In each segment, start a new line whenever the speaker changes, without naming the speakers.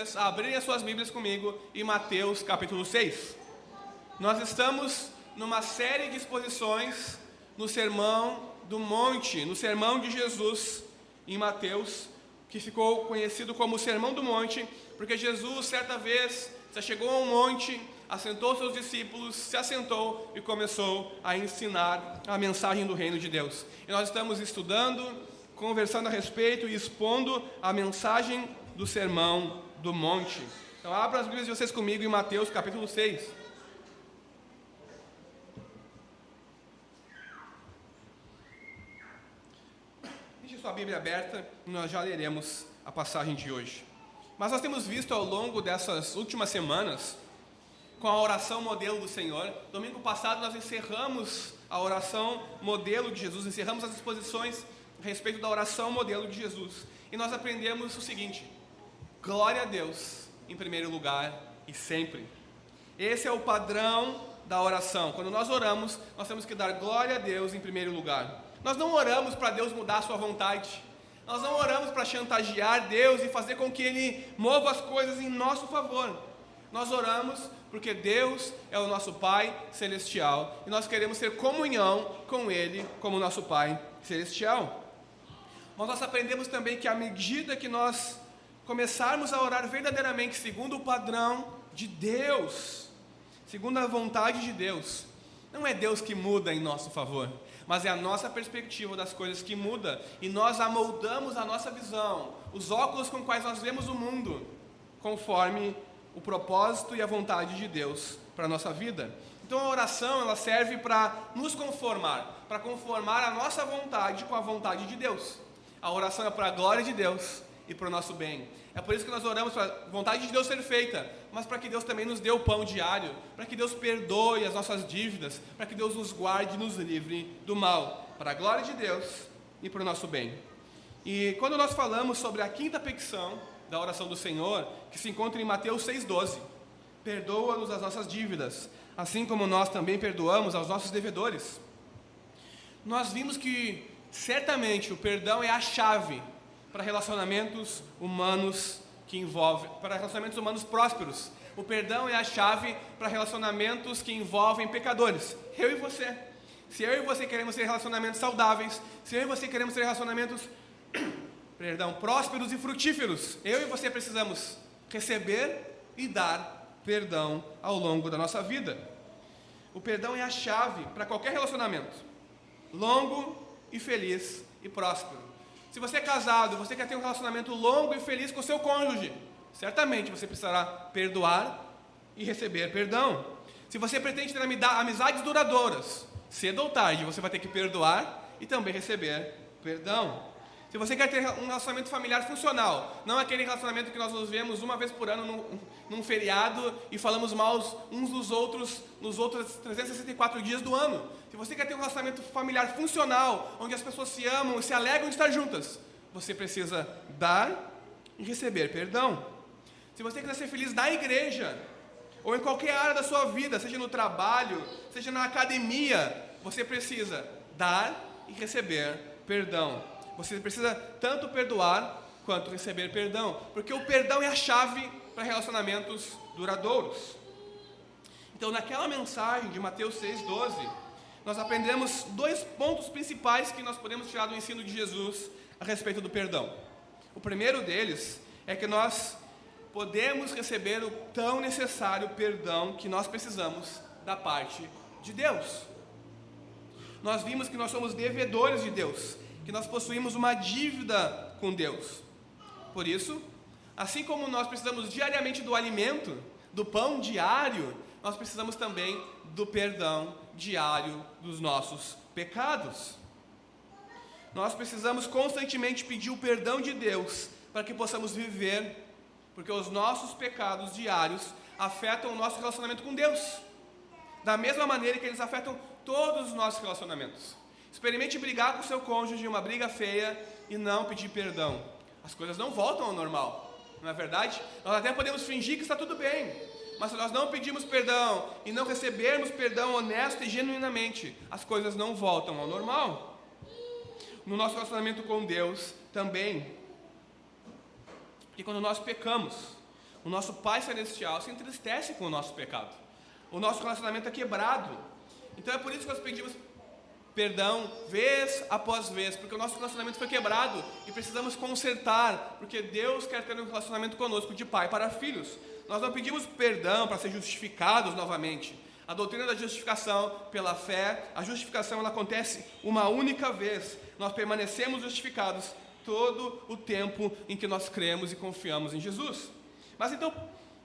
vocês a abrirem as suas Bíblias comigo em Mateus capítulo 6. Nós estamos numa série de exposições no Sermão do Monte, no Sermão de Jesus em Mateus, que ficou conhecido como o Sermão do Monte, porque Jesus, certa vez, já chegou a um monte, assentou seus discípulos, se assentou e começou a ensinar a mensagem do reino de Deus. E nós estamos estudando, conversando a respeito e expondo a mensagem do sermão do monte. Então, abra as Bíblias de vocês comigo em Mateus capítulo 6. Deixe sua Bíblia aberta e nós já leremos a passagem de hoje. Mas nós temos visto ao longo dessas últimas semanas, com a oração modelo do Senhor, domingo passado nós encerramos a oração modelo de Jesus, encerramos as exposições a respeito da oração modelo de Jesus. E nós aprendemos o seguinte: glória a Deus em primeiro lugar e sempre. Esse é o padrão da oração. Quando nós oramos, nós temos que dar glória a Deus em primeiro lugar. Nós não oramos para Deus mudar a sua vontade. Nós não oramos para chantagear Deus e fazer com que Ele mova as coisas em nosso favor. Nós oramos porque Deus é o nosso Pai celestial e nós queremos ter comunhão com Ele como nosso Pai celestial. Mas nós aprendemos também que à medida que nós começarmos a orar verdadeiramente segundo o padrão de Deus, segundo a vontade de Deus, não é Deus que muda em nosso favor, mas é a nossa perspectiva das coisas que muda e nós amoldamos a nossa visão, os óculos com quais nós vemos o mundo, conforme o propósito e a vontade de Deus para a nossa vida. Então a oração ela serve para nos conformar, para conformar a nossa vontade com a vontade de Deus. A oração é para a glória de Deus e para o nosso bem. É por isso que nós oramos para a vontade de Deus ser feita, mas para que Deus também nos dê o pão diário, para que Deus perdoe as nossas dívidas, para que Deus nos guarde e nos livre do mal, para a glória de Deus e para o nosso bem. E quando nós falamos sobre a quinta petição da oração do Senhor, que se encontra em Mateus 6,12, perdoa-nos as nossas dívidas, assim como nós também perdoamos aos nossos devedores. Nós vimos que certamente o perdão é a chave para relacionamentos humanos que envolvem, para relacionamentos humanos prósperos. O perdão é a chave para relacionamentos que envolvem pecadores. Eu e você. Se eu e você queremos ter relacionamentos saudáveis, se eu e você queremos ter relacionamentos, perdão, prósperos e frutíferos, eu e você precisamos receber e dar perdão ao longo da nossa vida. O perdão é a chave para qualquer relacionamento, longo e feliz e próspero. Se você é casado, você quer ter um relacionamento longo e feliz com seu cônjuge, certamente você precisará perdoar e receber perdão. Se você pretende ter amizades duradouras, cedo ou tarde você vai ter que perdoar e também receber perdão. Se você quer ter um relacionamento familiar funcional, não aquele relacionamento que nós nos vemos uma vez por ano num, num feriado e falamos mal uns dos outros nos outros 364 dias do ano. Se você quer ter um relacionamento familiar funcional, onde as pessoas se amam e se alegram de estar juntas, você precisa dar e receber perdão. Se você quiser ser feliz na igreja, ou em qualquer área da sua vida, seja no trabalho, seja na academia, você precisa dar e receber perdão. Você precisa tanto perdoar quanto receber perdão, porque o perdão é a chave para relacionamentos duradouros. Então, naquela mensagem de Mateus 6,12, nós aprendemos dois pontos principais que nós podemos tirar do ensino de Jesus a respeito do perdão. O primeiro deles é que nós podemos receber o tão necessário perdão que nós precisamos da parte de Deus. Nós vimos que nós somos devedores de Deus, que nós possuímos uma dívida com Deus. Por isso, assim como nós precisamos diariamente do alimento, do pão diário, nós precisamos também do perdão diário dos nossos pecados. Nós precisamos constantemente pedir o perdão de Deus para que possamos viver, porque os nossos pecados diários afetam o nosso relacionamento com Deus, da mesma maneira que eles afetam todos os nossos relacionamentos. Experimente brigar com seu cônjuge, uma briga feia, e não pedir perdão. As coisas não voltam ao normal, não é verdade? Nós até podemos fingir que está tudo bem, mas se nós não pedirmos perdão e não recebermos perdão honesto e genuinamente, as coisas não voltam ao normal. No nosso relacionamento com Deus também. E quando nós pecamos, o nosso Pai Celestial se entristece com o nosso pecado. O nosso relacionamento é quebrado. Então é por isso que nós pedimos perdão vez após vez, porque o nosso relacionamento foi quebrado e precisamos consertar, porque Deus quer ter um relacionamento conosco de pai para filhos. Nós não pedimos perdão para ser justificados novamente. A doutrina da justificação pela fé, a justificação ela acontece uma única vez. Nós permanecemos justificados todo o tempo em que nós cremos e confiamos em Jesus. Mas então,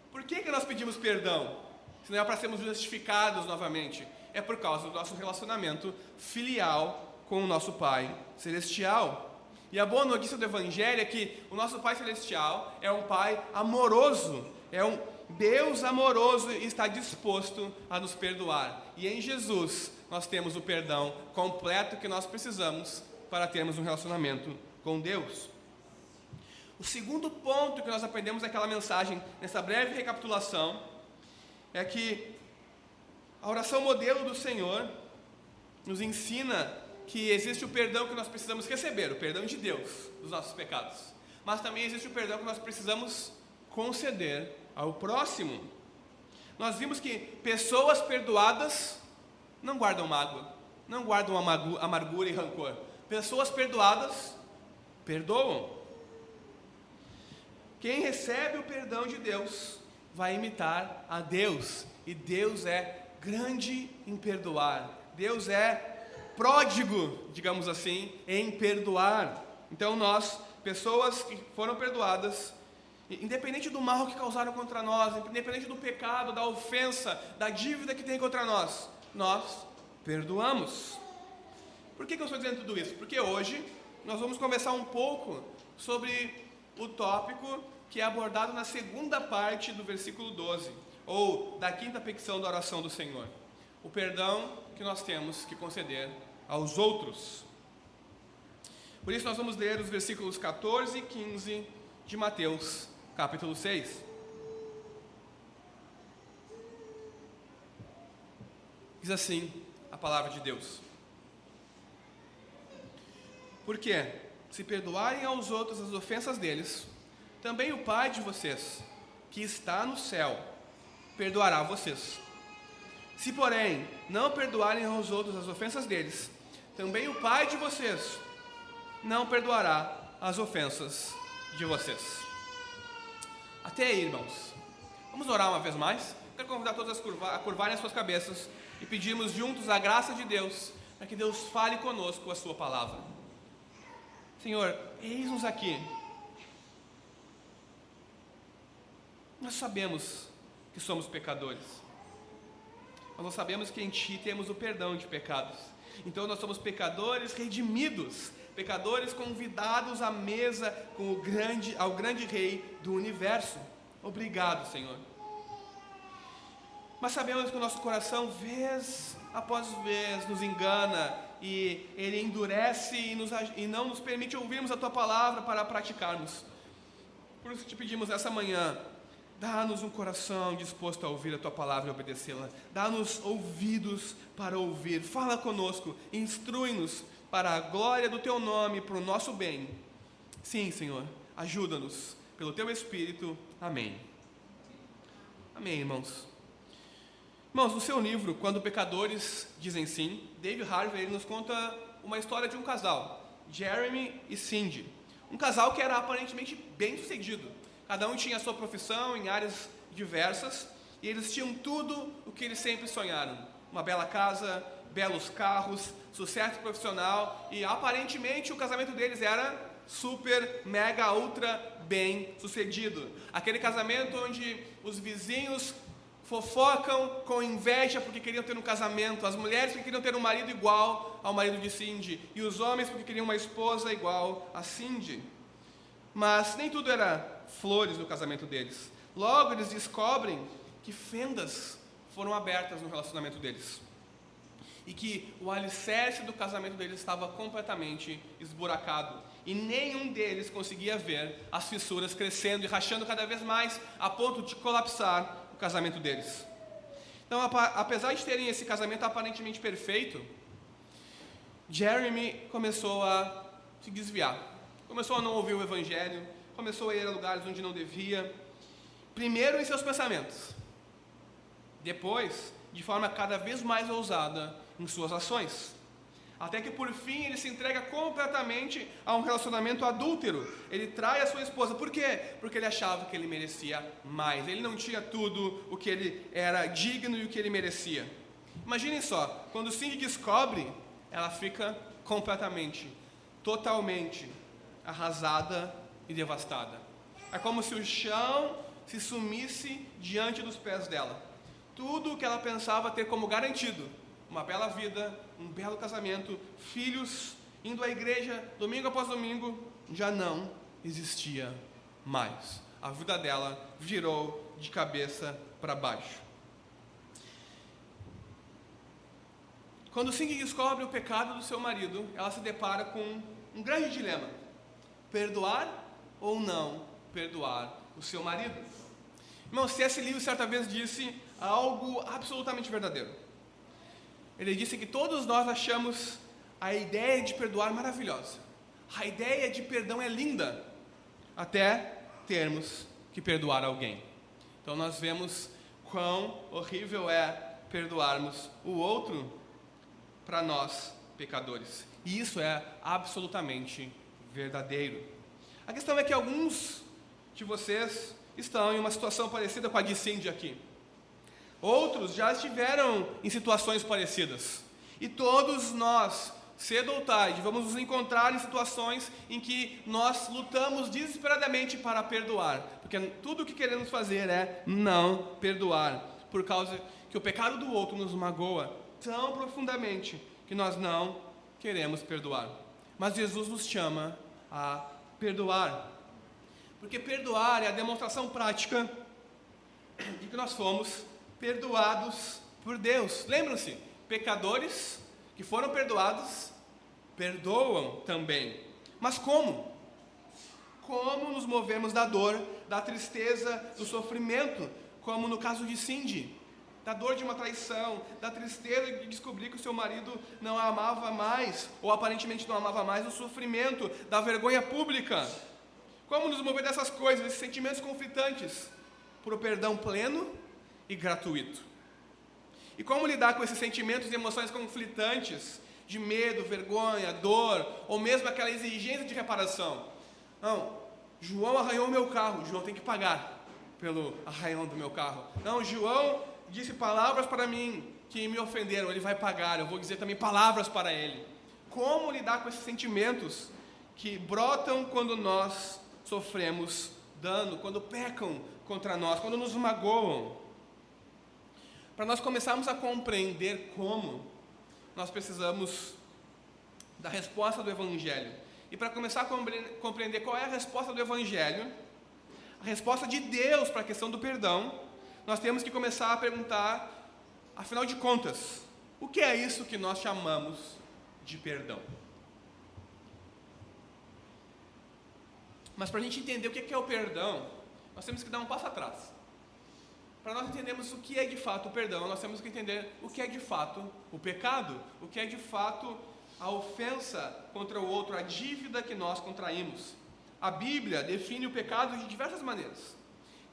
por que, que nós pedimos perdão? Se não é para sermos justificados novamente, é por causa do nosso relacionamento filial com o nosso Pai Celestial. E a boa notícia do Evangelho é que o nosso Pai Celestial é um Pai amoroso, é um Deus amoroso e está disposto a nos perdoar. E em Jesus nós temos o perdão completo que nós precisamos para termos um relacionamento com Deus. O segundo ponto que nós aprendemos naquela mensagem, nessa breve recapitulação, é que a oração modelo do Senhor nos ensina que existe o perdão que nós precisamos receber, o perdão de Deus dos nossos pecados, mas também existe o perdão que nós precisamos conceder ao próximo. Nós vimos que pessoas perdoadas não guardam mágoa, não guardam amargura e rancor. Pessoas perdoadas perdoam. Quem recebe o perdão de Deus vai imitar a Deus, e Deus é grande em perdoar. Deus é pródigo, digamos assim, em perdoar. Então nós, pessoas que foram perdoadas, independente do mal que causaram contra nós, independente do pecado, da ofensa, da dívida que tem contra nós, nós perdoamos. Por que, que eu estou dizendo tudo isso? Porque hoje nós vamos conversar um pouco sobre o tópico que é abordado na segunda parte do versículo 12, ou da quinta petição da oração do Senhor. O perdão que nós temos que conceder aos outros. Por isso, nós vamos ler os versículos 14 e 15 de Mateus, capítulo 6. Diz assim a palavra de Deus: Porque, se perdoarem aos outros as ofensas deles, também o Pai de vocês, que está no céu, perdoará vocês. Se, porém, não perdoarem aos outros as ofensas deles, também o Pai de vocês não perdoará as ofensas de vocês. Até aí, irmãos. Vamos orar uma vez mais? Quero convidar todos a curvarem as suas cabeças e pedirmos juntos a graça de Deus, para que Deus fale conosco a sua palavra. Senhor, eis-nos aqui Nós sabemos que somos pecadores. Mas nós sabemos que em Ti temos o perdão de pecados. Então nós somos pecadores redimidos, pecadores convidados à mesa com o grande, ao grande Rei do universo. Obrigado, Senhor. Mas sabemos que o nosso coração, vez após vez, nos engana e ele endurece e, nos, e não nos permite ouvirmos a Tua palavra para praticarmos. Por isso te pedimos essa manhã, Dá-nos um coração disposto a ouvir a tua palavra e obedecê-la. Dá-nos ouvidos para ouvir. Fala conosco, instrui-nos para a glória do teu nome, para o nosso bem. Sim, Senhor, ajuda-nos pelo teu Espírito. Amém. Amém, irmãos. Irmãos, no seu livro, Quando Pecadores Dizem Sim, David Harvey nos conta uma história de um casal, Jeremy e Cindy. Um casal que era aparentemente bem sucedido Cada um tinha a sua profissão em áreas diversas e eles tinham tudo o que eles sempre sonharam: uma bela casa, belos carros, sucesso profissional e aparentemente o casamento deles era super, mega, ultra bem sucedido. Aquele casamento onde os vizinhos fofocam com inveja porque queriam ter um casamento, as mulheres porque queriam ter um marido igual ao marido de Cindy e os homens porque queriam uma esposa igual a Cindy. Mas nem tudo era flores no casamento deles. Logo eles descobrem que fendas foram abertas no relacionamento deles. E que o alicerce do casamento deles estava completamente esburacado. E nenhum deles conseguia ver as fissuras crescendo e rachando cada vez mais, a ponto de colapsar o casamento deles. Então, apesar de terem esse casamento aparentemente perfeito, Jeremy começou a se desviar. Começou a não ouvir o Evangelho, começou a ir a lugares onde não devia. Primeiro em seus pensamentos, depois, de forma cada vez mais ousada em suas ações. Até que por fim ele se entrega completamente a um relacionamento adúltero. Ele trai a sua esposa. Por quê? Porque ele achava que ele merecia mais. Ele não tinha tudo o que ele era digno e o que ele merecia. Imaginem só, quando Cindy descobre, ela fica completamente, totalmente arrasada e devastada. É como se o chão se sumisse diante dos pés dela. Tudo o que ela pensava ter como garantido, uma bela vida, um belo casamento, filhos, indo à igreja domingo após domingo, já não existia mais. A vida dela virou de cabeça para baixo. Quando Cindy descobre o pecado do seu marido, ela se depara com um grande dilema: perdoar ou não perdoar o seu marido? Irmão, C.S. Lewis certa vez disse algo absolutamente verdadeiro. Ele disse que todos nós achamos a ideia de perdoar maravilhosa. A ideia de perdão é linda, até termos que perdoar alguém. Então nós vemos quão horrível é perdoarmos o outro para nós pecadores. E isso é absolutamente verdadeiro. A questão é que alguns de vocês estão em uma situação parecida com a de Cindy aqui. Outros já estiveram em situações parecidas. E todos nós, cedo ou tarde, vamos nos encontrar em situações em que nós lutamos desesperadamente para perdoar. Porque tudo o que queremos fazer é não perdoar. Por causa que o pecado do outro nos magoa tão profundamente que nós não queremos perdoar. Mas Jesus nos chama a perdoar. Porque perdoar é a demonstração prática de que nós fomos perdoados por Deus. Lembram-se? Pecadores que foram perdoados perdoam também. Mas como? Como nos movemos da dor, da tristeza, do sofrimento, como no caso de Cindy, da dor de uma traição, da tristeza de descobrir que o seu marido não a amava mais, ou aparentemente não amava mais, do sofrimento, da vergonha pública. Como nos mover dessas coisas, esses sentimentos conflitantes, para o perdão pleno e gratuito? E como lidar com esses sentimentos e emoções conflitantes, de medo, vergonha, dor, ou mesmo aquela exigência de reparação? Não, João arranhou meu carro, João tem que pagar pelo arranhão do meu carro. Não, João disse palavras para mim que me ofenderam, ele vai pagar, eu vou dizer também palavras para ele. Como lidar com esses sentimentos que brotam quando nós sofremos dano, quando pecam contra nós, quando nos magoam? Para nós começarmos a compreender como, nós precisamos da resposta do Evangelho. E para começar a compreender qual é a resposta do Evangelho, a resposta de Deus para a questão do perdão, nós temos que começar a perguntar, afinal de contas, o que é isso que nós chamamos de perdão? Mas para a gente entender o que é o perdão, nós temos que dar um passo atrás. Para nós entendermos o que é de fato o perdão, nós temos que entender o que é de fato o pecado, o que é de fato a ofensa contra o outro, a dívida que nós contraímos. A Bíblia define o pecado de diversas maneiras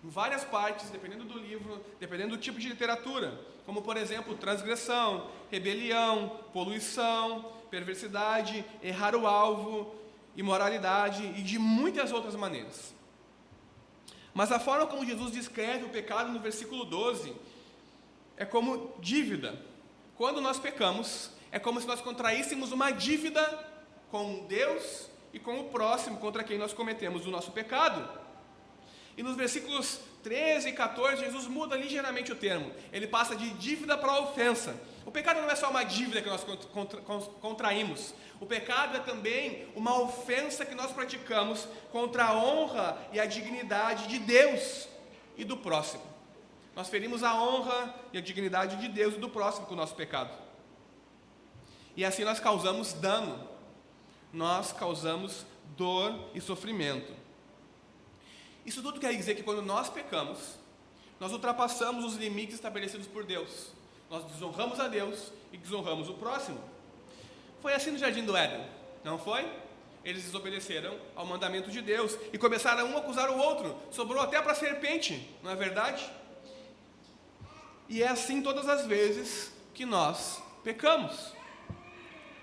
em várias partes, dependendo do livro, dependendo do tipo de literatura, como por exemplo, transgressão, rebelião, poluição, perversidade, errar o alvo, imoralidade e de muitas outras maneiras. Mas a forma como Jesus descreve o pecado no versículo 12 é como dívida. Quando nós pecamos, é como se nós contraíssemos uma dívida com Deus e com o próximo contra quem nós cometemos o nosso pecado. E nos versículos 13 e 14, Jesus muda ligeiramente o termo. Ele passa de dívida para ofensa. O pecado não é só uma dívida que nós contraímos. O pecado é também uma ofensa que nós praticamos contra a honra e a dignidade de Deus e do próximo. Nós ferimos a honra e a dignidade de Deus e do próximo com o nosso pecado. E assim nós causamos dano. Nós causamos dor e sofrimento. Isso tudo quer dizer que quando nós pecamos, nós ultrapassamos os limites estabelecidos por Deus. Nós desonramos a Deus e desonramos o próximo. Foi assim no jardim do Éden, não foi? eles desobedeceram ao mandamento de Deus e começaram um a acusar o outro. Sobrou até para a serpente, não é verdade? E é assim todas as vezes que nós pecamos.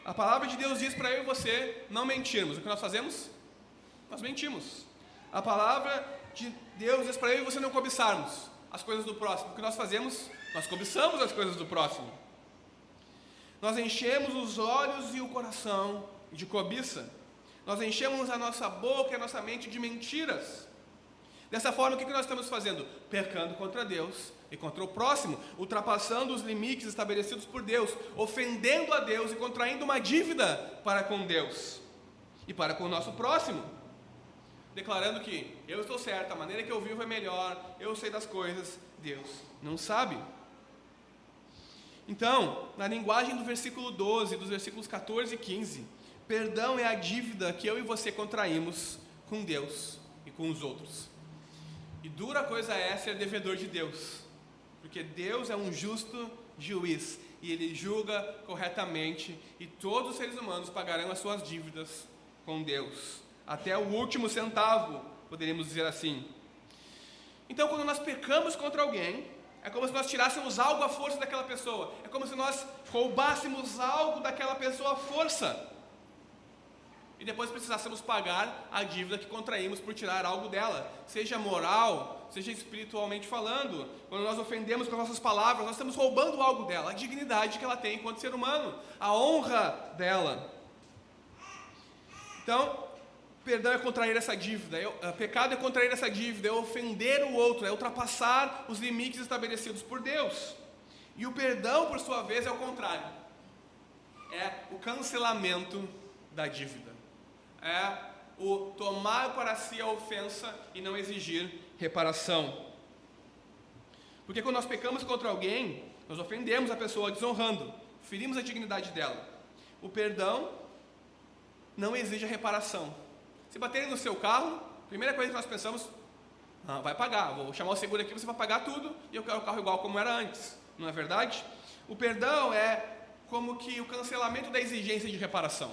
A palavra de Deus diz para eu e você não mentirmos. O que nós fazemos? Nós mentimos. A palavra de Deus diz para eu e você não cobiçarmos as coisas do próximo. O que nós fazemos? Nós cobiçamos as coisas do próximo. Nós enchemos os olhos e o coração de cobiça. Nós enchemos a nossa boca e a nossa mente de mentiras. Dessa forma, o que nós estamos fazendo? Pecando contra Deus e contra o próximo, ultrapassando os limites estabelecidos por Deus, ofendendo a Deus e contraindo uma dívida para com Deus e para com o nosso próximo, declarando que eu estou certo, a maneira que eu vivo é melhor, eu sei das coisas, Deus não sabe. Então, na linguagem do versículo 12, dos versículos 14 e 15, perdão é a dívida que eu e você contraímos com Deus e com os outros. E dura coisa é ser devedor de Deus, porque Deus é um justo juiz e ele julga corretamente, e todos os seres humanos pagarão as suas dívidas com Deus, até o último centavo, poderíamos dizer assim. Então, quando nós pecamos contra alguém, é como se nós tirássemos algo à força daquela pessoa. É como se nós roubássemos algo daquela pessoa à força. E depois precisássemos pagar a dívida que contraímos por tirar algo dela, seja moral, seja espiritualmente falando. Quando nós ofendemos com as nossas palavras, nós estamos roubando algo dela, a dignidade que ela tem enquanto ser humano, a honra dela. Então, Perdão é contrair essa dívida, é, é, pecado é contrair essa dívida, é ofender o outro, é ultrapassar os limites estabelecidos por Deus. E o perdão, por sua vez, é o contrário. É o cancelamento da dívida. É o tomar para si a ofensa e não exigir reparação. Porque quando nós pecamos contra alguém, nós ofendemos a pessoa desonrando, ferimos a dignidade dela. O perdão não exige a reparação se baterem no seu carro, primeira coisa que nós pensamos, ah, vai pagar, vou chamar o seguro aqui, você vai pagar tudo e eu quero o carro igual como era antes, não é verdade? O perdão é como que o cancelamento da exigência de reparação.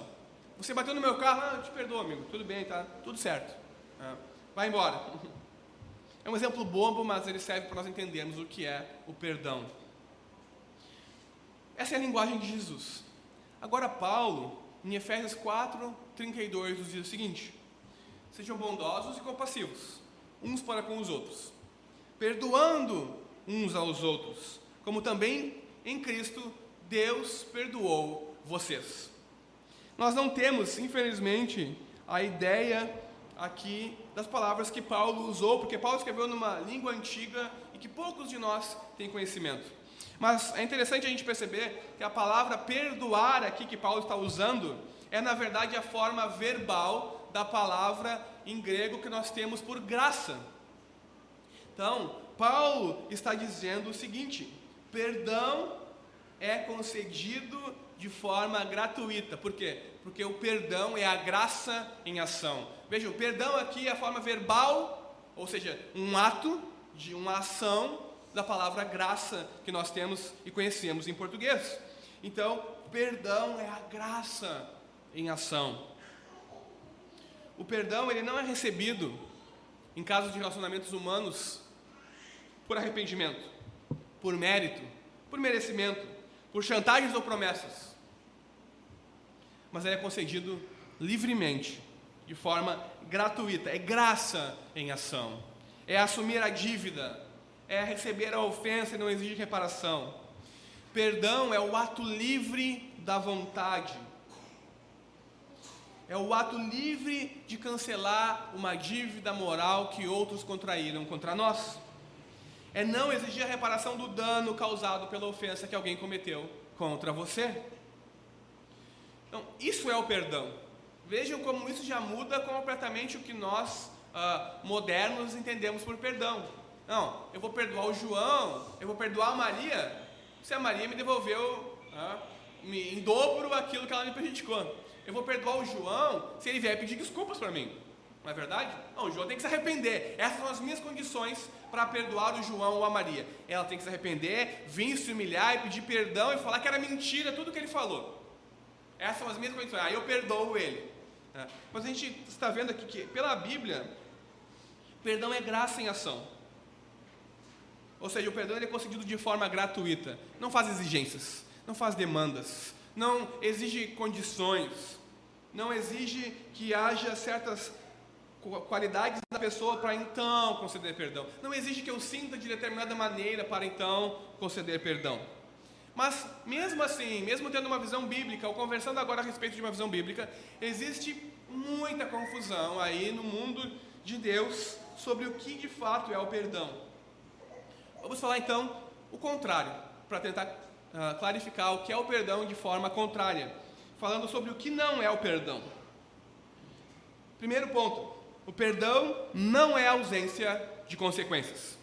Você bateu no meu carro, ah, eu te perdoo, amigo, tudo bem, tá? Tudo certo. Ah, vai embora. É um exemplo bobo, mas ele serve para nós entendermos o que é o perdão. Essa é a linguagem de Jesus. Agora, Paulo, em Efésios 4, 32, nos diz o seguinte: Sejam bondosos e compassivos, uns para com os outros, perdoando uns aos outros, como também em Cristo Deus perdoou vocês. Nós não temos, infelizmente, a ideia aqui das palavras que Paulo usou, porque Paulo escreveu numa língua antiga e que poucos de nós têm conhecimento. Mas é interessante a gente perceber que a palavra perdoar aqui que Paulo está usando é na verdade a forma verbal da palavra em grego que nós temos por graça. Então, Paulo está dizendo o seguinte: perdão é concedido de forma gratuita. Por quê? Porque o perdão é a graça em ação. Veja, o perdão aqui é a forma verbal, ou seja, um ato de uma ação da palavra graça que nós temos e conhecemos em português. Então, perdão é a graça em ação. O perdão ele não é recebido em casos de relacionamentos humanos por arrependimento, por mérito, por merecimento, por chantagens ou promessas. Mas ele é concedido livremente, de forma gratuita, é graça em ação. É assumir a dívida, é receber a ofensa e não exigir reparação. Perdão é o ato livre da vontade é o ato livre de cancelar uma dívida moral que outros contraíram contra nós. É não exigir a reparação do dano causado pela ofensa que alguém cometeu contra você. Então, isso é o perdão. Vejam como isso já muda completamente o que nós, uh, modernos, entendemos por perdão. Não, eu vou perdoar o João, eu vou perdoar a Maria, se a Maria me devolveu uh, em dobro aquilo que ela me prejudicou. Eu vou perdoar o João se ele vier pedir desculpas para mim. Não é verdade? Não, o João tem que se arrepender. Essas são as minhas condições para perdoar o João ou a Maria. Ela tem que se arrepender, vir se humilhar e pedir perdão e falar que era mentira tudo que ele falou. Essas são as minhas condições. Aí eu perdoo ele. É. Mas a gente está vendo aqui que, pela Bíblia, perdão é graça em ação. Ou seja, o perdão é concedido de forma gratuita. Não faz exigências, não faz demandas, não exige condições, não exige que haja certas qualidades da pessoa para então conceder perdão. Não exige que eu sinta de determinada maneira para então conceder perdão. Mas mesmo assim, mesmo tendo uma visão bíblica, ou conversando agora a respeito de uma visão bíblica, existe muita confusão aí no mundo de Deus sobre o que de fato é o perdão. Vamos falar então o contrário, para tentar uh, clarificar o que é o perdão de forma contrária, falando sobre o que não é o perdão. Primeiro ponto: o perdão não é ausência de consequências.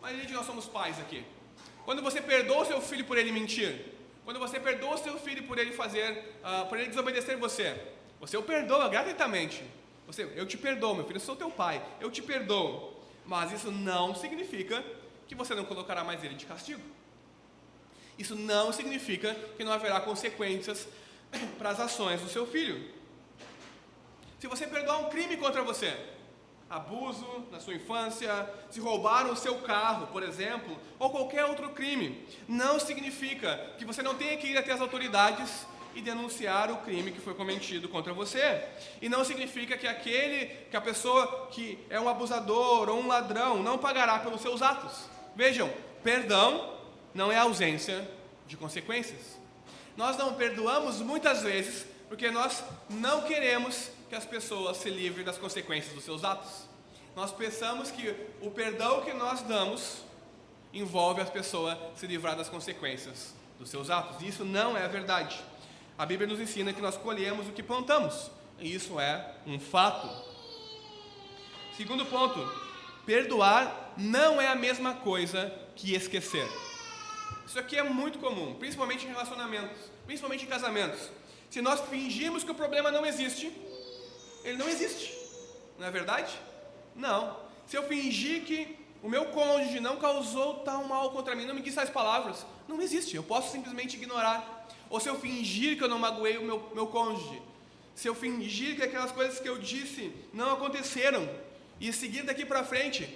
Mas gente, nós somos pais aqui. Quando você perdoa o seu filho por ele mentir, quando você perdoa o seu filho por ele fazer, uh, por ele desobedecer você, você o perdoa gratuitamente. Você, eu te perdoo, meu filho, eu sou teu pai, eu te perdoo. Mas isso não significa que você não colocará mais ele de castigo. Isso não significa que não haverá consequências para as ações do seu filho. Se você perdoar um crime contra você, abuso na sua infância, se roubaram o seu carro, por exemplo, ou qualquer outro crime, não significa que você não tenha que ir até as autoridades e denunciar o crime que foi cometido contra você. E não significa que aquele, que a pessoa que é um abusador ou um ladrão não pagará pelos seus atos. Vejam, perdão não é ausência de consequências. Nós não perdoamos muitas vezes porque nós não queremos que as pessoas se livrem das consequências dos seus atos. Nós pensamos que o perdão que nós damos envolve as pessoas se livrar das consequências dos seus atos. E isso não é verdade. A Bíblia nos ensina que nós colhemos o que plantamos. E isso é um fato. Segundo ponto, perdoar não é a mesma coisa que esquecer. Isso aqui é muito comum, principalmente em relacionamentos, principalmente em casamentos. Se nós fingimos que o problema não existe, ele não existe. Não é verdade? Não. Se eu fingir que o meu cônjuge não causou tal mal contra mim, não me quis tais palavras, não existe. Eu posso simplesmente ignorar. Ou se eu fingir que eu não magoei o meu, meu cônjuge, se eu fingir que aquelas coisas que eu disse não aconteceram, e seguir daqui para frente,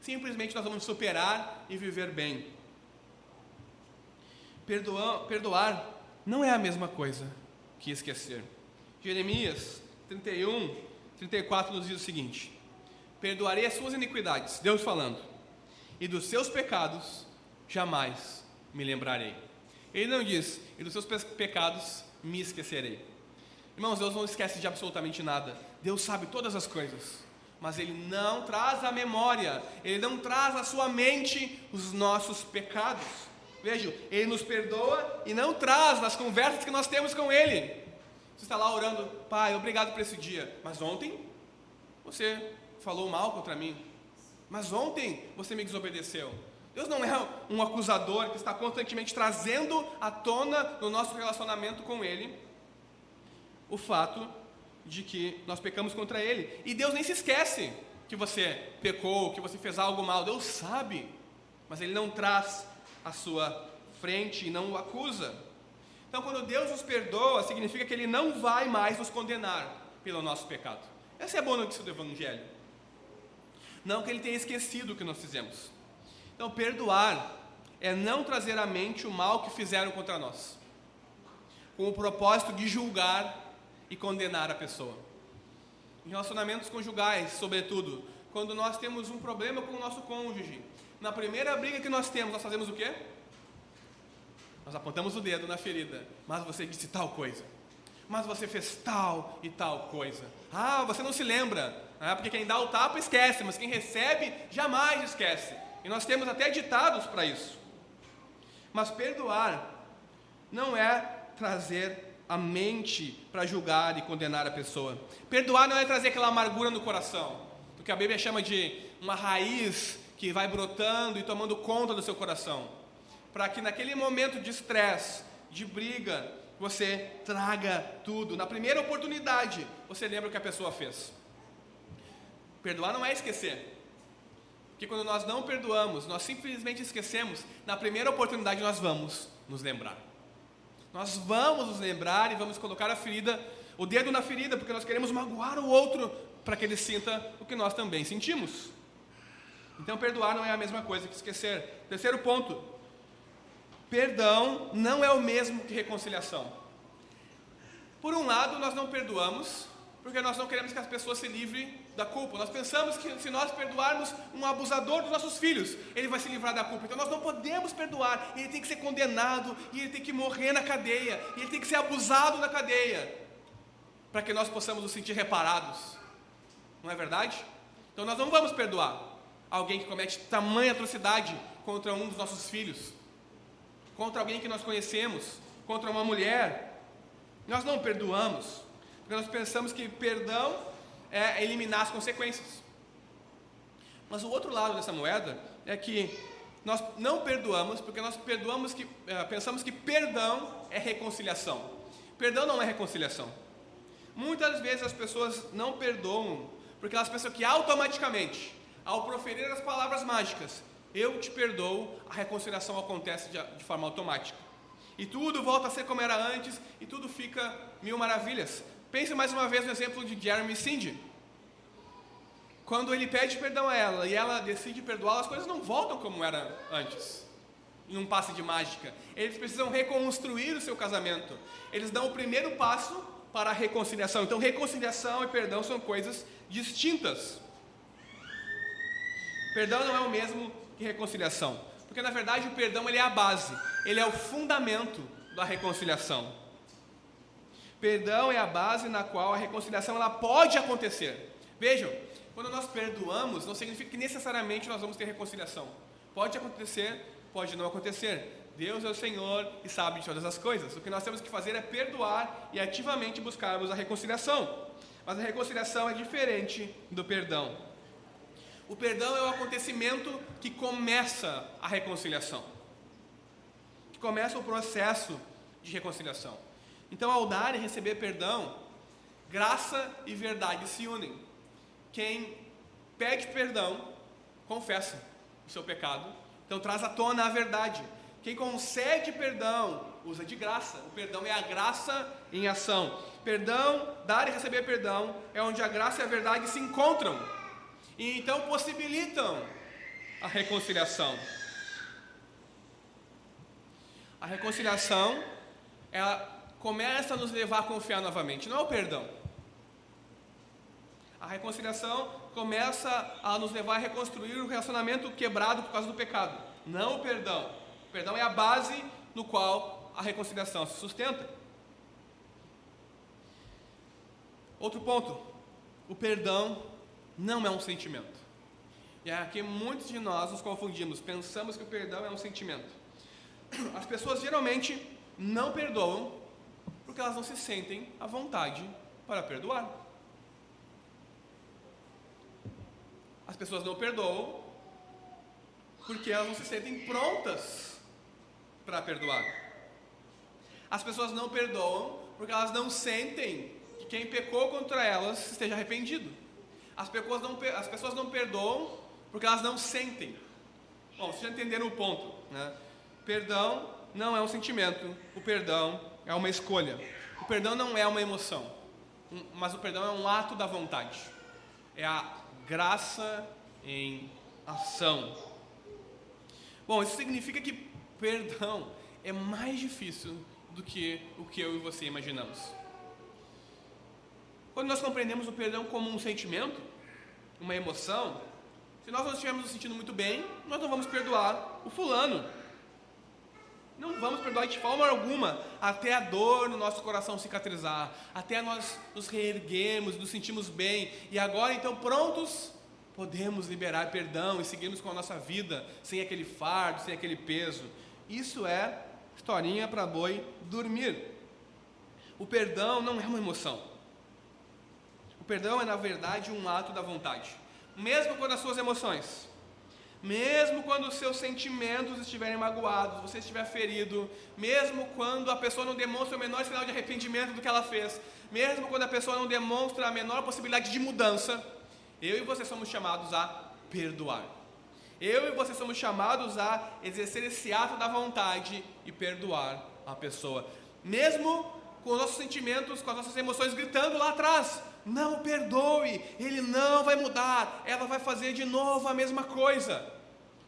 simplesmente nós vamos superar e viver bem. Perdoar, perdoar não é a mesma coisa que esquecer. Jeremias 31, 34 nos diz o seguinte: Perdoarei as suas iniquidades, Deus falando, e dos seus pecados jamais me lembrarei. Ele não diz, e dos seus pecados me esquecerei. Irmãos, Deus não esquece de absolutamente nada. Deus sabe todas as coisas. Mas Ele não traz à memória, Ele não traz à sua mente os nossos pecados. Vejam, Ele nos perdoa e não traz nas conversas que nós temos com Ele. Você está lá orando, Pai, obrigado por esse dia. Mas ontem você falou mal contra mim. Mas ontem você me desobedeceu. Deus não é um acusador que está constantemente trazendo à tona no nosso relacionamento com Ele o fato de que nós pecamos contra Ele. E Deus nem se esquece que você pecou, que você fez algo mal. Deus sabe, mas Ele não traz à sua frente e não o acusa. Então, quando Deus nos perdoa, significa que Ele não vai mais nos condenar pelo nosso pecado. Essa é a boa notícia do Evangelho. Não que Ele tenha esquecido o que nós fizemos. Então, perdoar é não trazer à mente o mal que fizeram contra nós, com o propósito de julgar e condenar a pessoa. Em relacionamentos conjugais, sobretudo, quando nós temos um problema com o nosso cônjuge, na primeira briga que nós temos, nós fazemos o quê? Nós apontamos o dedo na ferida, mas você disse tal coisa. Mas você fez tal e tal coisa. Ah, você não se lembra. Ah, porque quem dá o tapa esquece, mas quem recebe jamais esquece. E nós temos até ditados para isso. Mas perdoar não é trazer a mente para julgar e condenar a pessoa. Perdoar não é trazer aquela amargura no coração, o que a Bíblia chama de uma raiz que vai brotando e tomando conta do seu coração para que naquele momento de estresse, de briga, você traga tudo. Na primeira oportunidade, você lembra o que a pessoa fez. Perdoar não é esquecer. Porque quando nós não perdoamos, nós simplesmente esquecemos, na primeira oportunidade nós vamos nos lembrar. Nós vamos nos lembrar e vamos colocar a ferida, o dedo na ferida, porque nós queremos magoar o outro para que ele sinta o que nós também sentimos. Então, perdoar não é a mesma coisa que esquecer. Terceiro ponto: perdão não é o mesmo que reconciliação. Por um lado, nós não perdoamos porque nós não queremos que as pessoas se livrem da culpa. Nós pensamos que se nós perdoarmos um abusador dos nossos filhos, ele vai se livrar da culpa. Então nós não podemos perdoar. Ele tem que ser condenado e ele tem que morrer na cadeia. E ele tem que ser abusado na cadeia para que nós possamos nos sentir reparados. Não é verdade? Então nós não vamos perdoar alguém que comete tamanha atrocidade contra um dos nossos filhos, contra alguém que nós conhecemos, contra uma mulher. Nós não perdoamos, porque nós pensamos que perdão é eliminar as consequências. Mas o outro lado dessa moeda é que nós não perdoamos porque nós perdoamos que é, pensamos que perdão é reconciliação. Perdão não é reconciliação. Muitas vezes as pessoas não perdoam porque elas pensam que automaticamente, ao proferir as palavras mágicas, eu te perdoo, a reconciliação acontece de, forma automática. E tudo volta a ser como era antes e tudo fica mil maravilhas. Pense mais uma vez no exemplo de Jeremy Cindy. Quando ele pede perdão a ela e ela decide perdoá-la, as coisas não voltam como era antes. Em um passe de mágica. Eles precisam reconstruir o seu casamento. Eles dão o primeiro passo para a reconciliação. Então, reconciliação e perdão são coisas distintas. Perdão não é o mesmo que reconciliação, porque na verdade o perdão ele é a base, ele é o fundamento da reconciliação. Perdão é a base na qual a reconciliação ela pode acontecer. Vejam, quando nós perdoamos, não significa que necessariamente nós vamos ter reconciliação. Pode acontecer, pode não acontecer. Deus é o Senhor e sabe de todas as coisas. O que nós temos que fazer é perdoar e ativamente buscarmos a reconciliação. Mas a reconciliação é diferente do perdão. O perdão é o acontecimento que começa a reconciliação, que começa o processo de reconciliação. Então, ao dar e receber perdão, graça e verdade se unem. Quem pede perdão, confessa o seu pecado, então traz à tona a verdade. Quem concede perdão, usa de graça. O perdão é a graça em ação. Perdão, dar e receber perdão, é onde a graça e a verdade se encontram. E então possibilitam a reconciliação. A reconciliação, ela começa a nos levar a confiar novamente, não é o perdão. A reconciliação começa a nos levar a reconstruir o relacionamento quebrado por causa do pecado, não o perdão. O perdão é a base no qual a reconciliação se sustenta. Outro ponto, o perdão não é um sentimento. E é aqui muitos de nós nos confundimos, pensamos que o perdão é um sentimento. As pessoas geralmente não perdoam porque elas não se sentem à vontade para perdoar. As pessoas não perdoam porque elas não se sentem prontas para perdoar. As pessoas não perdoam porque elas não sentem que quem pecou contra elas esteja arrependido. As pessoas não, as pessoas não perdoam porque elas não sentem. Bom, vocês já entenderam o ponto. Né? Perdão não é um sentimento, o perdão é uma escolha. O perdão não é uma emoção, mas o perdão é um ato da vontade. É a graça em ação. Bom, isso significa que perdão é mais difícil do que o que eu e você imaginamos. Quando nós compreendemos o perdão como um sentimento, uma emoção, se nós não estivermos nos sentindo muito bem, nós não vamos perdoar o fulano, não vamos perdoar de forma alguma até a dor no nosso coração cicatrizar, até nós nos reerguermos, nos sentimos bem e agora então prontos podemos liberar perdão e seguirmos com a nossa vida sem aquele fardo, sem aquele peso. Isso é historinha para boi dormir. O perdão não é uma emoção. O perdão é na verdade um ato da vontade, mesmo quando as suas emoções mesmo quando os seus sentimentos estiverem magoados, você estiver ferido, mesmo quando a pessoa não demonstra o menor sinal de arrependimento do que ela fez, mesmo quando a pessoa não demonstra a menor possibilidade de mudança, eu e você somos chamados a perdoar. Eu e você somos chamados a exercer esse ato da vontade e perdoar a pessoa, mesmo com os nossos sentimentos, com as nossas emoções gritando lá atrás: não perdoe, ele não vai mudar, ela vai fazer de novo a mesma coisa.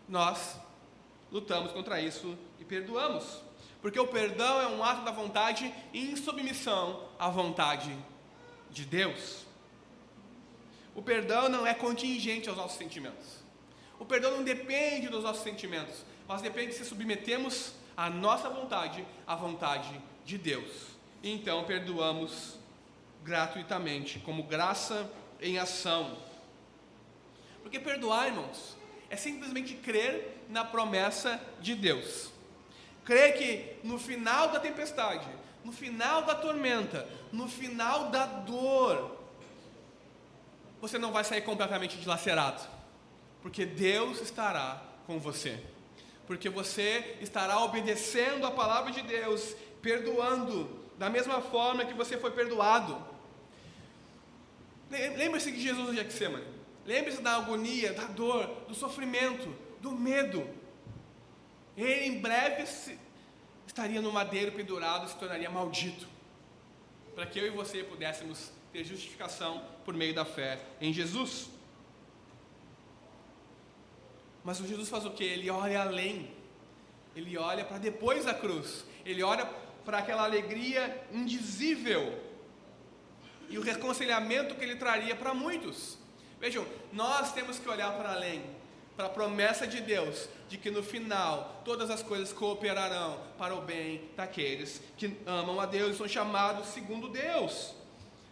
Nós lutamos contra isso e perdoamos, porque o perdão é um ato da vontade em submissão à vontade de Deus. O perdão não é contingente aos nossos sentimentos. O perdão não depende dos nossos sentimentos, mas depende se submetemos a nossa vontade à vontade de Deus. Então perdoamos gratuitamente, como graça em ação. Porque perdoar, irmãos, é simplesmente crer na promessa de Deus. Crer que no final da tempestade, no final da tormenta, no final da dor, você não vai sair completamente dilacerado, porque Deus estará com você, porque você estará obedecendo a palavra de Deus, perdoando da mesma forma que você foi perdoado. Lembre-se de Jesus no Getsemane. Lembre-se da agonia, da dor, do sofrimento, do medo. Ele em breve se, estaria no madeiro pendurado e se tornaria maldito. Para que eu e você pudéssemos ter justificação por meio da fé em Jesus. Mas o Jesus faz o que? Ele olha além. Ele olha para depois da cruz. Ele olha para aquela alegria indizível e o reconciliamento que ele traria para muitos. Vejam, nós temos que olhar para além, para a promessa de Deus, de que no final todas as coisas cooperarão para o bem daqueles que amam a Deus e são chamados segundo Deus.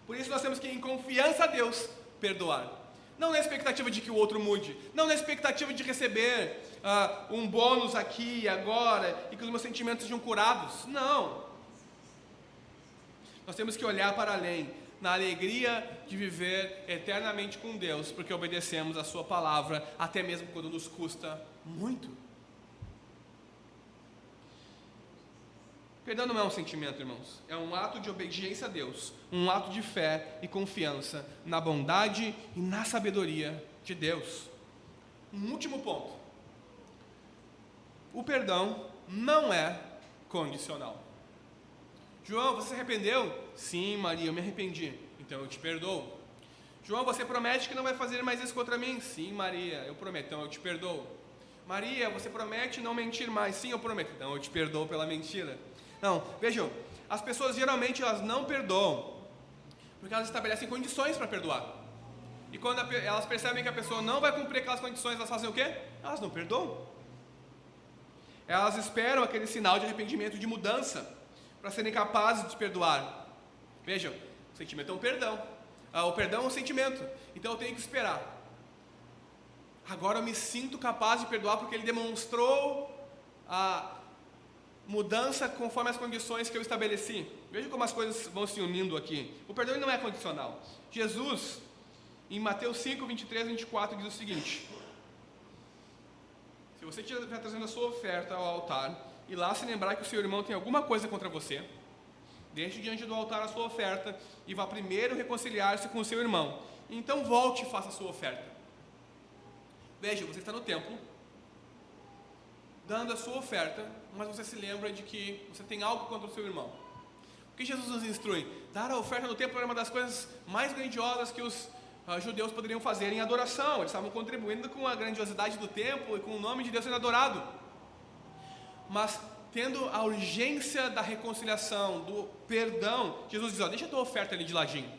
Por isso nós temos que, em confiança a Deus, perdoar. Não na expectativa de que o outro mude, não na expectativa de receber uh, um bônus aqui e agora e que os meus sentimentos sejam curados. Não. Nós temos que olhar para além, na alegria de viver eternamente com Deus, porque obedecemos a Sua palavra, até mesmo quando nos custa muito. Perdão não é um sentimento, irmãos, é um ato de obediência a Deus, um ato de fé e confiança na bondade e na sabedoria de Deus. Um último ponto: o perdão não é condicional. João, você se arrependeu? Sim, Maria, eu me arrependi. Então eu te perdoo. João, você promete que não vai fazer mais isso contra mim? Sim, Maria, eu prometo, então eu te perdoo. Maria, você promete não mentir mais? Sim, eu prometo, então eu te perdoo pela mentira. Não, vejam, as pessoas geralmente elas não perdoam porque elas estabelecem condições para perdoar. E quando elas percebem que a pessoa não vai cumprir aquelas condições, elas fazem o quê? Elas não perdoam. Elas esperam aquele sinal de arrependimento, de mudança para serem capazes de perdoar. Vejam, o sentimento é um perdão. Ah, o perdão é um sentimento. Então eu tenho que esperar. Agora eu me sinto capaz de perdoar porque ele demonstrou a mudança conforme as condições que eu estabeleci. Veja como as coisas vão se unindo aqui. O perdão não é condicional. Jesus, em Mateus 5, 23 e 24, diz o seguinte: Se você estiver trazendo a sua oferta ao altar, e lá se lembrar que o seu irmão tem alguma coisa contra você, deixe diante do altar a sua oferta e vá primeiro reconciliar-se com o seu irmão. Então volte e faça a sua oferta. Veja, você está no templo, dando a sua oferta, mas você se lembra de que você tem algo contra o seu irmão. O que Jesus nos instrui? Dar a oferta no templo era uma das coisas mais grandiosas que os uh, judeus poderiam fazer em adoração. Eles estavam contribuindo com a grandiosidade do templo e com o nome de Deus sendo adorado mas tendo a urgência da reconciliação, do perdão, Jesus diz: ó, deixa a tua oferta ali de ladinho.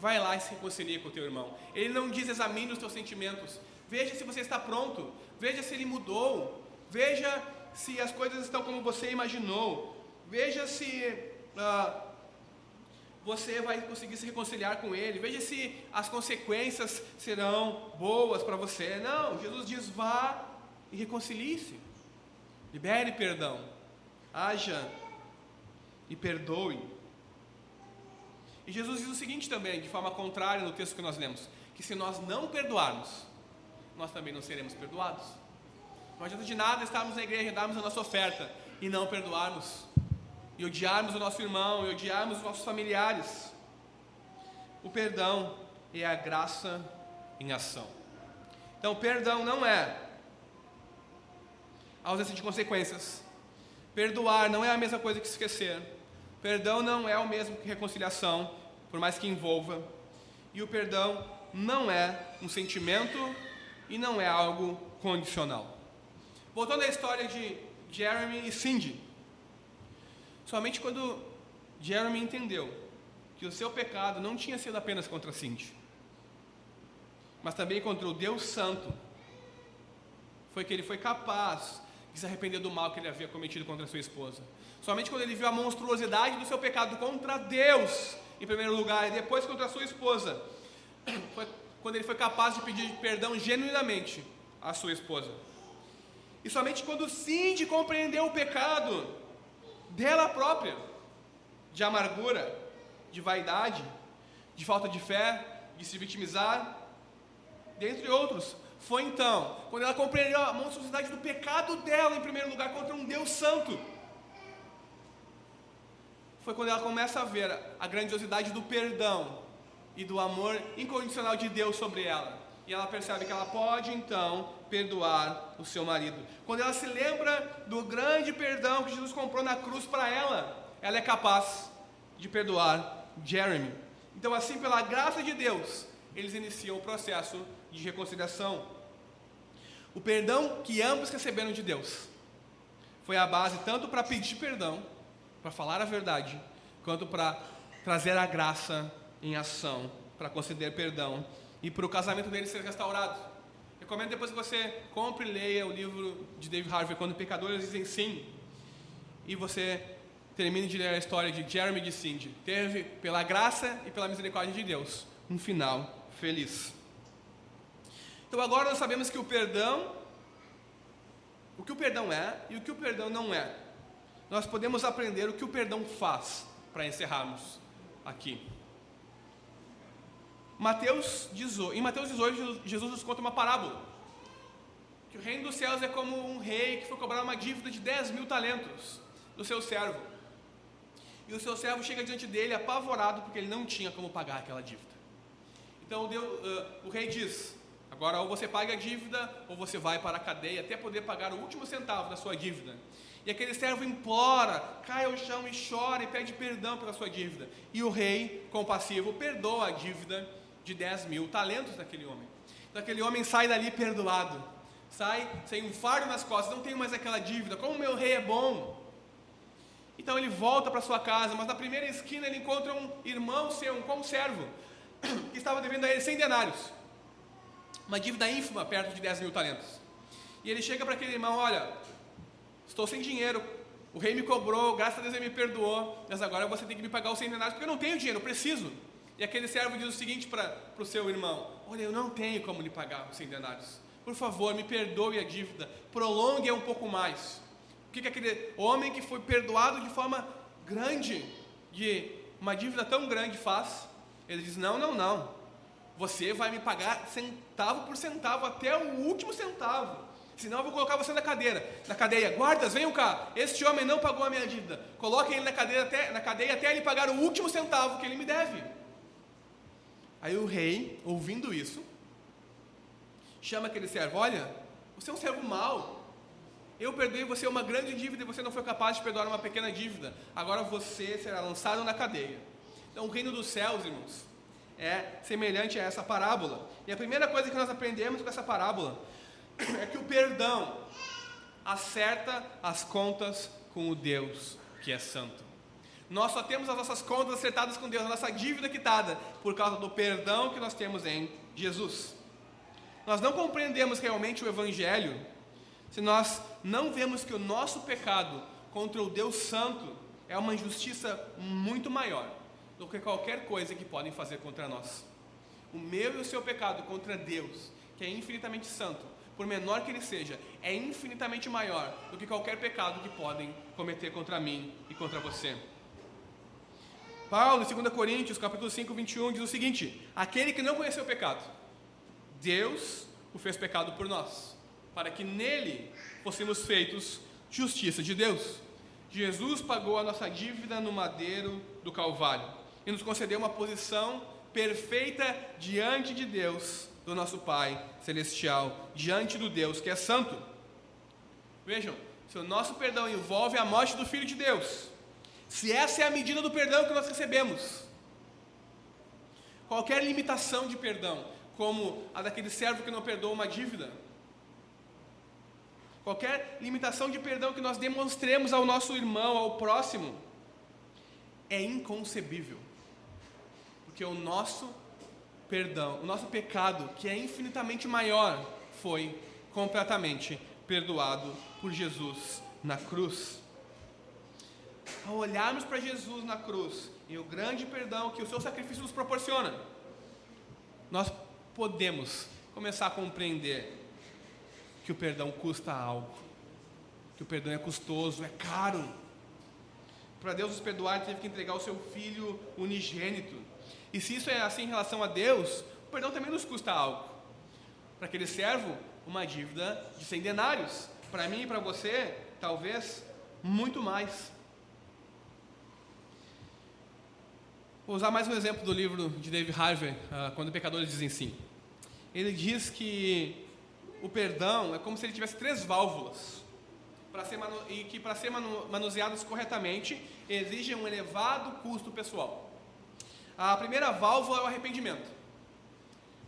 Vai lá e se reconcilia com o teu irmão. Ele não diz examine os teus sentimentos. Veja se você está pronto. Veja se ele mudou. Veja se as coisas estão como você imaginou. Veja se ah, você vai conseguir se reconciliar com ele. Veja se as consequências serão boas para você. Não, Jesus diz: vá e reconcilie-se. Libere perdão. Haja e perdoe. E Jesus diz o seguinte também, de forma contrária no texto que nós lemos: que se nós não perdoarmos, nós também não seremos perdoados. Não adianta de nada estarmos na igreja, darmos a nossa oferta e não perdoarmos, e odiarmos o nosso irmão, e odiarmos os nossos familiares. O perdão é a graça em ação. Então, perdão não é ausência de consequências. Perdoar não é a mesma coisa que esquecer. Perdão não é o mesmo que reconciliação, por mais que envolva. E o perdão não é um sentimento e não é algo condicional. Voltando à história de Jeremy e Cindy. Somente quando Jeremy entendeu que o seu pecado não tinha sido apenas contra Cindy, mas também contra o Deus Santo, foi que ele foi capaz de se arrepender do mal que ele havia cometido contra sua esposa. Somente quando ele viu a monstruosidade do seu pecado contra Deus, em primeiro lugar, e depois contra sua esposa, foi quando ele foi capaz de pedir perdão genuinamente à sua esposa. E somente quando Cindy compreendeu o pecado dela própria, de amargura, de vaidade, de falta de fé, de se vitimizar, dentre outros, foi então quando ela compreendeu a monstruosidade do pecado dela, em primeiro lugar, contra um Deus Santo. Foi quando ela começa a ver a grandiosidade do perdão e do amor incondicional de Deus sobre ela. E ela percebe que ela pode então perdoar o seu marido. Quando ela se lembra do grande perdão que Jesus comprou na cruz para ela, ela é capaz de perdoar Jeremy. Então, assim, pela graça de Deus, eles iniciam o processo de reconciliação. O perdão que ambos receberam de Deus foi a base tanto para pedir perdão, para falar a verdade, quanto para trazer a graça em ação para conceder perdão e para o casamento dele ser restaurado. Recomendo depois que você compre e leia o livro de David Harvey, Quando Pecadores Dizem Sim, e você termine de ler a história de Jeremy de Cindy. Teve, pela graça e pela misericórdia de Deus, um final feliz. Então agora nós sabemos que o perdão, o que o perdão é e o que o perdão não é. Nós podemos aprender o que o perdão faz para encerrarmos aqui. Mateus 18, em Mateus 18, Jesus nos conta uma parábola. Que o reino dos céus é como um rei que foi cobrar uma dívida de 10 mil talentos do seu servo. E o seu servo chega diante dele apavorado porque ele não tinha como pagar aquela dívida. Então uh, o rei diz: agora ou você paga a dívida ou você vai para a cadeia até poder pagar o último centavo da sua dívida. E aquele servo implora, cai ao chão e chora e pede perdão pela sua dívida. E o rei, compassivo, perdoa a dívida de 10 mil talentos daquele homem. Então aquele homem sai dali perdoado, sai sem um fardo nas costas, não tem mais aquela dívida, como meu rei é bom. Então ele volta para sua casa, mas na primeira esquina ele encontra um irmão seu, um conservo, que estava devendo a ele 100 denários, uma dívida ínfima perto de 10 mil talentos. E ele chega para aquele irmão: Olha, estou sem dinheiro, o rei me cobrou, graças a Deus ele me perdoou, mas agora você tem que me pagar os 100 denários porque eu não tenho dinheiro, eu preciso. E aquele servo diz o seguinte para o seu irmão: Olha, eu não tenho como lhe pagar os 100 denários. Por favor, me perdoe a dívida, prolongue um pouco mais. O que, que aquele homem que foi perdoado de forma grande, de uma dívida tão grande, faz? Ele diz: Não, não, não. Você vai me pagar centavo por centavo, até o último centavo. Senão eu vou colocar você na cadeira, na cadeia. Guardas, venham cá. Este homem não pagou a minha dívida. Coloquem ele na cadeia até, na cadeia até ele pagar o último centavo que ele me deve. Aí o rei, ouvindo isso, chama aquele servo: Olha, você é um servo mau. Eu perdoei você uma grande dívida e você não foi capaz de perdoar uma pequena dívida. Agora você será lançado na cadeia. Então, o reino dos céus, irmãos, é semelhante a essa parábola. E a primeira coisa que nós aprendemos com essa parábola é que o perdão acerta as contas com o Deus que é santo. Nós só temos as nossas contas acertadas com Deus, a nossa dívida quitada, por causa do perdão que nós temos em Jesus. Nós não compreendemos realmente o Evangelho se nós não vemos que o nosso pecado contra o Deus Santo é uma injustiça muito maior do que qualquer coisa que podem fazer contra nós. O meu e o seu pecado contra Deus, que é infinitamente santo, por menor que ele seja, é infinitamente maior do que qualquer pecado que podem cometer contra mim e contra você. Paulo, em 2 Coríntios, capítulo 5, 21, diz o seguinte: Aquele que não conheceu o pecado, Deus o fez pecado por nós, para que nele fôssemos feitos justiça de Deus. Jesus pagou a nossa dívida no madeiro do Calvário e nos concedeu uma posição perfeita diante de Deus, do nosso Pai celestial, diante do Deus que é santo. Vejam, se o nosso perdão envolve a morte do Filho de Deus, Se essa é a medida do perdão que nós recebemos, qualquer limitação de perdão, como a daquele servo que não perdoa uma dívida, qualquer limitação de perdão que nós demonstremos ao nosso irmão, ao próximo, é inconcebível. Porque o nosso perdão, o nosso pecado, que é infinitamente maior, foi completamente perdoado por Jesus na cruz. Ao olharmos para Jesus na cruz e o grande perdão que o seu sacrifício nos proporciona, nós podemos começar a compreender que o perdão custa algo, que o perdão é custoso, é caro. Para Deus nos perdoar, ele teve que entregar o seu filho unigênito. E se isso é assim em relação a Deus, o perdão também nos custa algo. Para aquele servo, uma dívida de 100 denários. Para mim e para você, talvez muito mais. Vou usar mais um exemplo do livro de David Harvey, uh, Quando Pecadores Dizem Sim. Ele diz que o perdão é como se ele tivesse três válvulas para ser e que para ser manuseados corretamente exigem um elevado custo pessoal. A primeira válvula é o arrependimento.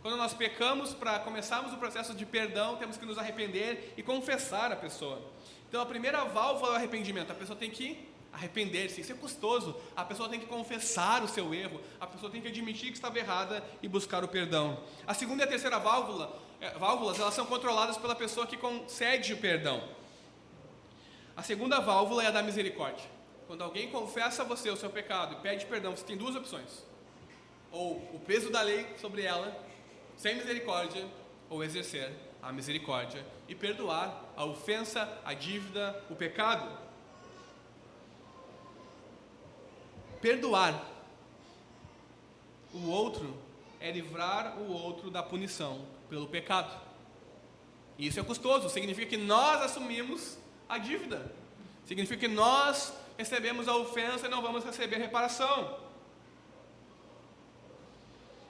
Quando nós pecamos, para começarmos o processo de perdão, temos que nos arrepender e confessar a pessoa. Então a primeira válvula é o arrependimento. A pessoa tem que arrepender-se, isso é custoso. A pessoa tem que confessar o seu erro, a pessoa tem que admitir que estava errada e buscar o perdão. A segunda e a terceira válvula, é, válvulas, elas são controladas pela pessoa que concede o perdão. A segunda válvula é a da misericórdia. Quando alguém confessa a você o seu pecado e pede perdão, você tem duas opções: ou o peso da lei sobre ela, sem misericórdia, ou exercer a misericórdia e perdoar a ofensa, a dívida, o pecado. Perdoar o outro é livrar o outro da punição pelo pecado. Isso é custoso, significa que nós assumimos a dívida. Significa que nós recebemos a ofensa e não vamos receber reparação.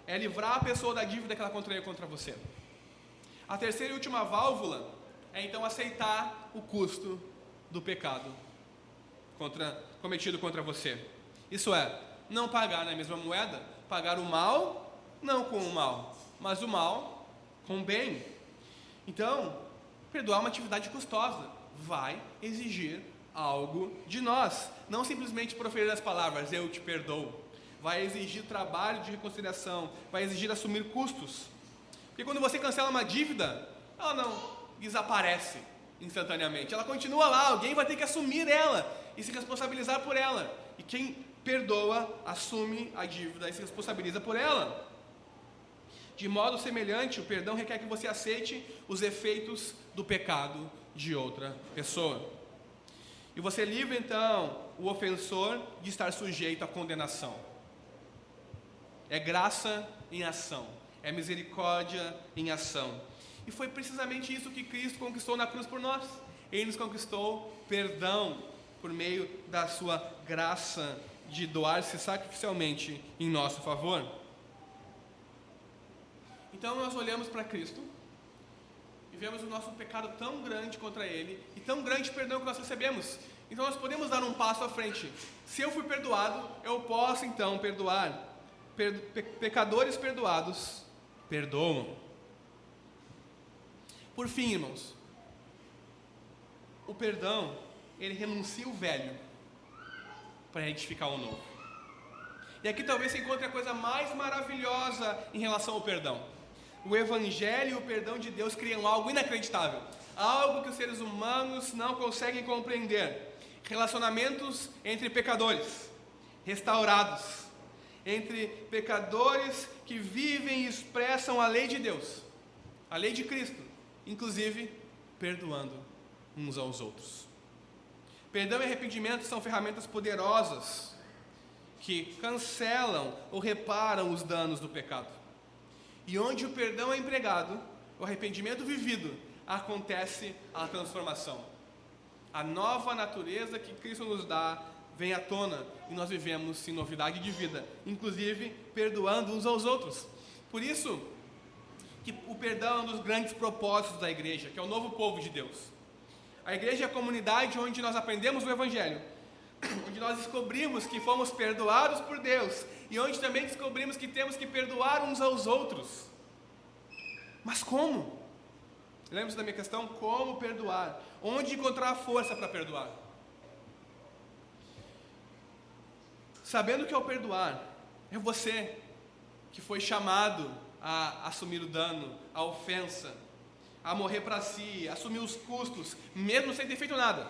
É livrar a pessoa da dívida que ela contraiu contra você. A terceira e última válvula é então aceitar o custo do pecado contra, cometido contra você. Isso é, não pagar na mesma moeda, pagar o mal não com o mal, mas o mal com o bem. Então, perdoar é uma atividade custosa, vai exigir algo de nós, não simplesmente proferir as palavras eu te perdoo. Vai exigir trabalho de reconciliação, vai exigir assumir custos. Porque quando você cancela uma dívida, ela não desaparece instantaneamente, ela continua lá, alguém vai ter que assumir ela e se responsabilizar por ela. E quem perdoa, assume a dívida e se responsabiliza por ela. De modo semelhante, o perdão requer que você aceite os efeitos do pecado de outra pessoa. E você livra então o ofensor de estar sujeito à condenação. É graça em ação, é misericórdia em ação. E foi precisamente isso que Cristo conquistou na cruz por nós. Ele nos conquistou perdão por meio da sua graça de doar-se sacrificialmente em nosso favor. Então nós olhamos para Cristo e vemos o nosso pecado tão grande contra Ele e tão grande perdão que nós recebemos. Então nós podemos dar um passo à frente. Se eu fui perdoado, eu posso então perdoar. Per pe pecadores perdoados perdoam. Por fim, irmãos, o perdão, ele renuncia o velho para edificar o novo. E aqui talvez se encontre a coisa mais maravilhosa em relação ao perdão. O Evangelho e o perdão de Deus criam algo inacreditável, algo que os seres humanos não conseguem compreender. Relacionamentos entre pecadores, restaurados, entre pecadores que vivem e expressam a lei de Deus, a lei de Cristo, inclusive perdoando uns aos outros. Perdão e arrependimento são ferramentas poderosas que cancelam ou reparam os danos do pecado. E onde o perdão é empregado, o arrependimento vivido, acontece a transformação. A nova natureza que Cristo nos dá vem à tona e nós vivemos em novidade de vida, inclusive perdoando uns aos outros. Por isso que o perdão é um dos grandes propósitos da igreja, que é o novo povo de Deus. A igreja é a comunidade onde nós aprendemos o Evangelho, onde nós descobrimos que fomos perdoados por Deus e onde também descobrimos que temos que perdoar uns aos outros. Mas como? Lembre-se da minha questão: como perdoar? Onde encontrar a força para perdoar? Sabendo que ao perdoar, é você que foi chamado a assumir o dano, a ofensa, a morrer para si, assumir os custos, mesmo sem ter feito nada.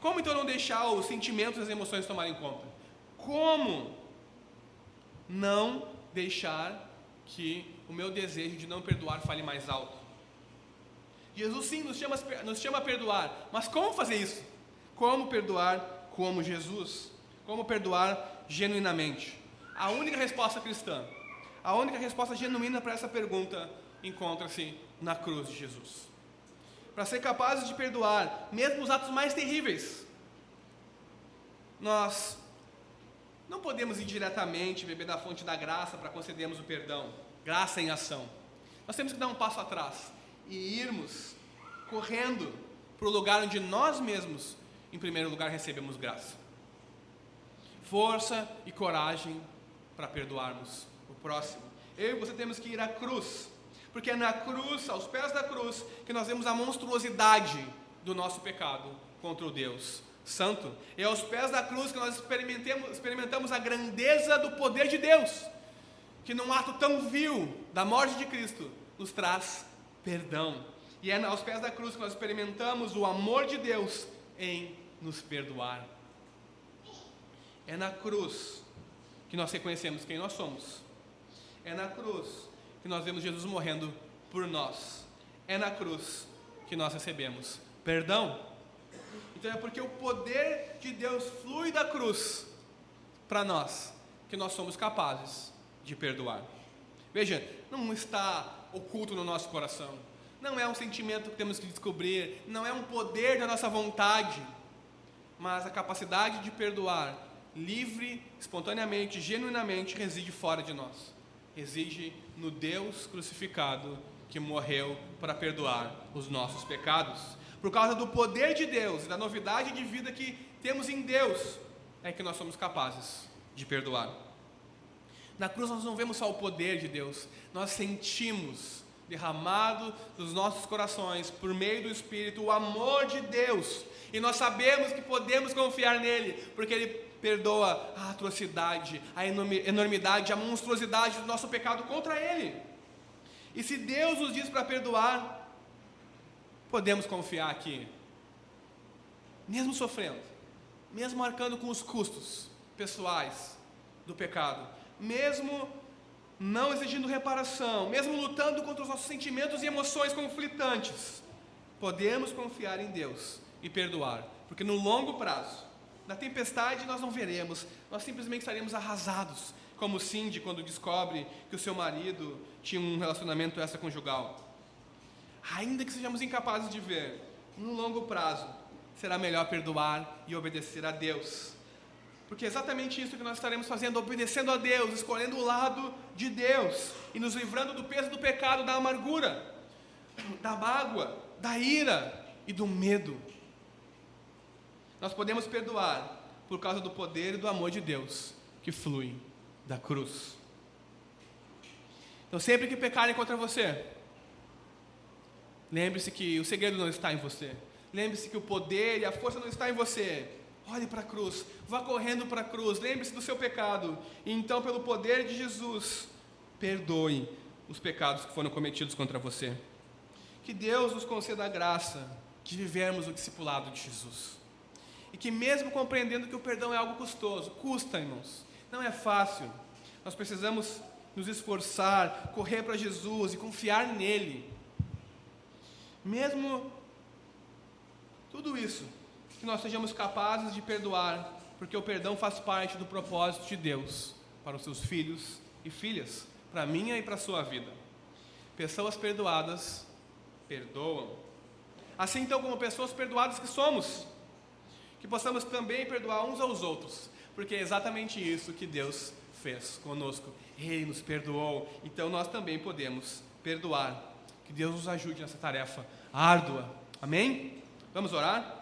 Como então não deixar os sentimentos e as emoções tomarem conta? Como não deixar que o meu desejo de não perdoar fale mais alto? Jesus sim nos chama, nos chama a perdoar, mas como fazer isso? Como perdoar como Jesus? Como perdoar genuinamente? A única resposta cristã, a única resposta genuína para essa pergunta encontra-se na cruz de Jesus. Para ser capazes de perdoar, mesmo os atos mais terríveis, nós não podemos indiretamente beber da fonte da graça para concedermos o perdão, graça em ação. Nós temos que dar um passo atrás e irmos correndo para o lugar onde nós mesmos, em primeiro lugar, recebemos graça. Força e coragem para perdoarmos o próximo. Eu e você temos que ir à cruz porque é na cruz, aos pés da cruz, que nós vemos a monstruosidade do nosso pecado contra o Deus Santo. É aos pés da cruz que nós experimentamos, experimentamos a grandeza do poder de Deus, que num ato tão vil da morte de Cristo nos traz perdão. E é aos pés da cruz que nós experimentamos o amor de Deus em nos perdoar. É na cruz que nós reconhecemos quem nós somos. É na cruz que nós vemos Jesus morrendo por nós. É na cruz que nós recebemos perdão. Então é porque o poder de Deus flui da cruz para nós que nós somos capazes de perdoar. Veja, não está oculto no nosso coração. Não é um sentimento que temos que descobrir, não é um poder da nossa vontade, mas a capacidade de perdoar, livre, espontaneamente, genuinamente, reside fora de nós. Reside no Deus crucificado que morreu para perdoar os nossos pecados. Por causa do poder de Deus e da novidade de vida que temos em Deus, é que nós somos capazes de perdoar. Na cruz nós não vemos só o poder de Deus, nós sentimos derramado dos nossos corações, por meio do Espírito, o amor de Deus. E nós sabemos que podemos confiar nele, porque ele perdoa a atrocidade, a enormidade, a monstruosidade do nosso pecado contra Ele. E se Deus nos diz para perdoar, podemos confiar que, mesmo sofrendo, mesmo arcando com os custos pessoais do pecado, mesmo não exigindo reparação, mesmo lutando contra os nossos sentimentos e emoções conflitantes, podemos confiar em Deus e perdoar, porque no longo prazo, na tempestade nós não veremos, nós simplesmente estaremos arrasados, como Cindy quando descobre que o seu marido tinha um relacionamento extraconjugal. Ainda que sejamos incapazes de ver, no longo prazo, será melhor perdoar e obedecer a Deus. Porque é exatamente isso que nós estaremos fazendo, obedecendo a Deus, escolhendo o lado de Deus e nos livrando do peso do pecado, da amargura, da mágoa, da ira e do medo nós podemos perdoar por causa do poder e do amor de Deus que flui da cruz. Então, sempre que pecarem contra você, lembre-se que o segredo não está em você. Lembre-se que o poder e a força não está em você. Olhe para a cruz, vá correndo para a cruz, lembre-se do seu pecado. E então, pelo poder de Jesus, perdoe os pecados que foram cometidos contra você. Que Deus nos conceda a graça de vivermos o discipulado de Jesus. E que, mesmo compreendendo que o perdão é algo custoso, custa, irmãos, não é fácil. Nós precisamos nos esforçar, correr para Jesus e confiar nele. Mesmo tudo isso, que nós sejamos capazes de perdoar, porque o perdão faz parte do propósito de Deus para os seus filhos e filhas, para a minha e para a sua vida. Pessoas perdoadas perdoam. Assim então como pessoas perdoadas que somos, que possamos também perdoar uns aos outros, porque é exatamente isso que Deus fez conosco. Ele nos perdoou, então nós também podemos perdoar. Que Deus nos ajude nessa tarefa árdua. Amém? Vamos orar?